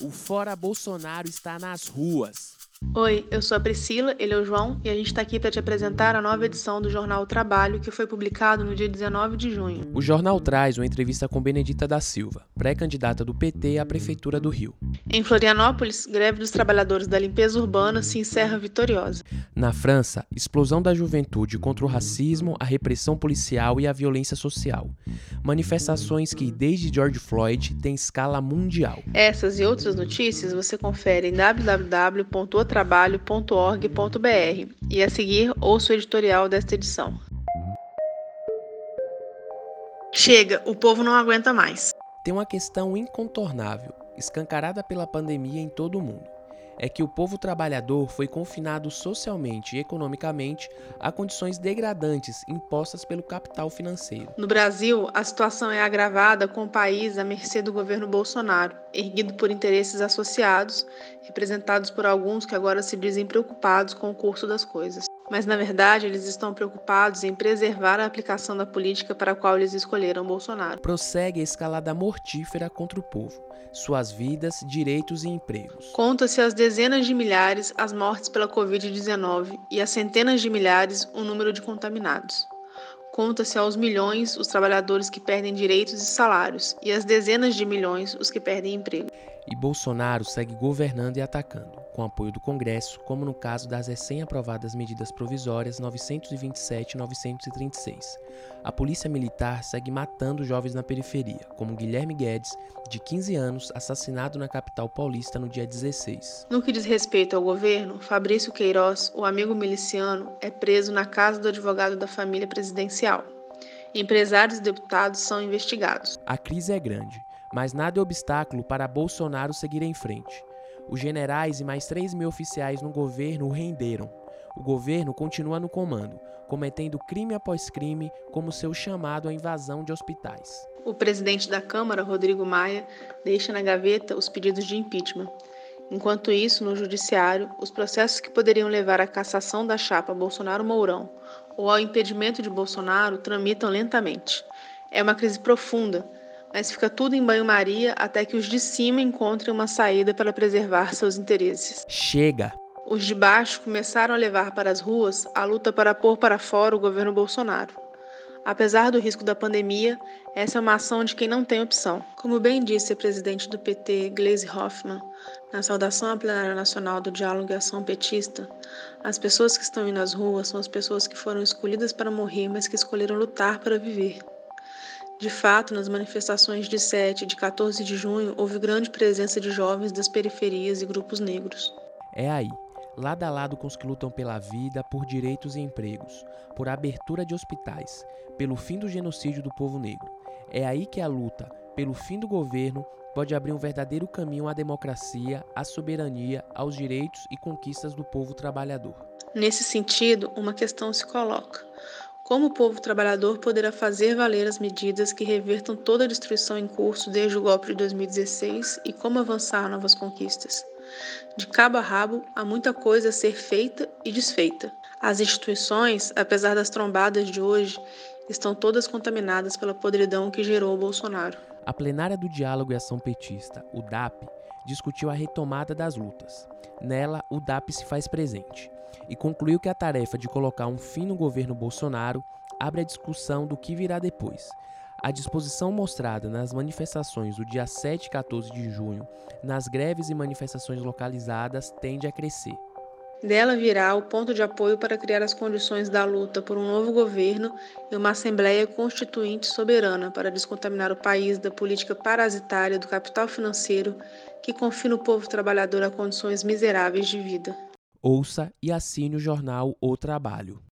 O Fora Bolsonaro está nas ruas. Oi, eu sou a Priscila, ele é o João e a gente está aqui para te apresentar a nova edição do jornal o Trabalho, que foi publicado no dia 19 de junho. O jornal traz uma entrevista com Benedita da Silva, pré-candidata do PT à Prefeitura do Rio. Em Florianópolis, greve dos trabalhadores da limpeza urbana se encerra vitoriosa. Na França, explosão da juventude contra o racismo, a repressão policial e a violência social. Manifestações que, desde George Floyd, têm escala mundial. Essas e outras notícias você confere em www.otrabalho.org.br e a seguir ouça o editorial desta edição. Chega, o povo não aguenta mais. Tem uma questão incontornável, escancarada pela pandemia em todo o mundo é que o povo trabalhador foi confinado socialmente e economicamente a condições degradantes impostas pelo capital financeiro. No Brasil, a situação é agravada com o país à mercê do governo Bolsonaro, erguido por interesses associados, representados por alguns que agora se dizem preocupados com o curso das coisas. Mas, na verdade, eles estão preocupados em preservar a aplicação da política para a qual eles escolheram Bolsonaro. Prossegue a escalada mortífera contra o povo, suas vidas, direitos e empregos. Conta-se as dezenas de milhares as mortes pela Covid-19 e as centenas de milhares o número de contaminados. Conta-se aos milhões os trabalhadores que perdem direitos e salários, e às dezenas de milhões os que perdem emprego. E Bolsonaro segue governando e atacando com apoio do Congresso, como no caso das recém-aprovadas medidas provisórias 927 e 936. A Polícia Militar segue matando jovens na periferia, como Guilherme Guedes, de 15 anos, assassinado na capital paulista no dia 16. No que diz respeito ao governo, Fabrício Queiroz, o amigo miliciano, é preso na casa do advogado da família presidencial. Empresários e deputados são investigados. A crise é grande, mas nada é obstáculo para Bolsonaro seguir em frente. Os generais e mais 3 mil oficiais no governo o renderam. O governo continua no comando, cometendo crime após crime, como seu chamado à invasão de hospitais. O presidente da Câmara, Rodrigo Maia, deixa na gaveta os pedidos de impeachment. Enquanto isso, no Judiciário, os processos que poderiam levar à cassação da chapa Bolsonaro-Mourão ou ao impedimento de Bolsonaro tramitam lentamente. É uma crise profunda mas fica tudo em banho-maria até que os de cima encontrem uma saída para preservar seus interesses. Chega! Os de baixo começaram a levar para as ruas a luta para pôr para fora o governo Bolsonaro. Apesar do risco da pandemia, essa é uma ação de quem não tem opção. Como bem disse a presidente do PT, Gleisi Hoffmann, na saudação à plenária nacional do Diálogo e Ação Petista, as pessoas que estão indo às ruas são as pessoas que foram escolhidas para morrer, mas que escolheram lutar para viver. De fato, nas manifestações de 7 e de 14 de junho, houve grande presença de jovens das periferias e grupos negros. É aí, lado a lado com os que lutam pela vida, por direitos e empregos, por abertura de hospitais, pelo fim do genocídio do povo negro. É aí que a luta pelo fim do governo pode abrir um verdadeiro caminho à democracia, à soberania, aos direitos e conquistas do povo trabalhador. Nesse sentido, uma questão se coloca. Como o povo trabalhador poderá fazer valer as medidas que revertam toda a destruição em curso desde o golpe de 2016 e como avançar novas conquistas? De cabo a rabo, há muita coisa a ser feita e desfeita. As instituições, apesar das trombadas de hoje, estão todas contaminadas pela podridão que gerou o Bolsonaro. A plenária do Diálogo e Ação Petista, o DAP, discutiu a retomada das lutas. Nela, o DAP se faz presente e concluiu que a tarefa de colocar um fim no governo Bolsonaro abre a discussão do que virá depois. A disposição mostrada nas manifestações do dia 7 e 14 de junho, nas greves e manifestações localizadas, tende a crescer. Dela virá o ponto de apoio para criar as condições da luta por um novo governo e uma Assembleia Constituinte soberana para descontaminar o país da política parasitária do capital financeiro que confina o povo trabalhador a condições miseráveis de vida. Ouça e assine o jornal O Trabalho.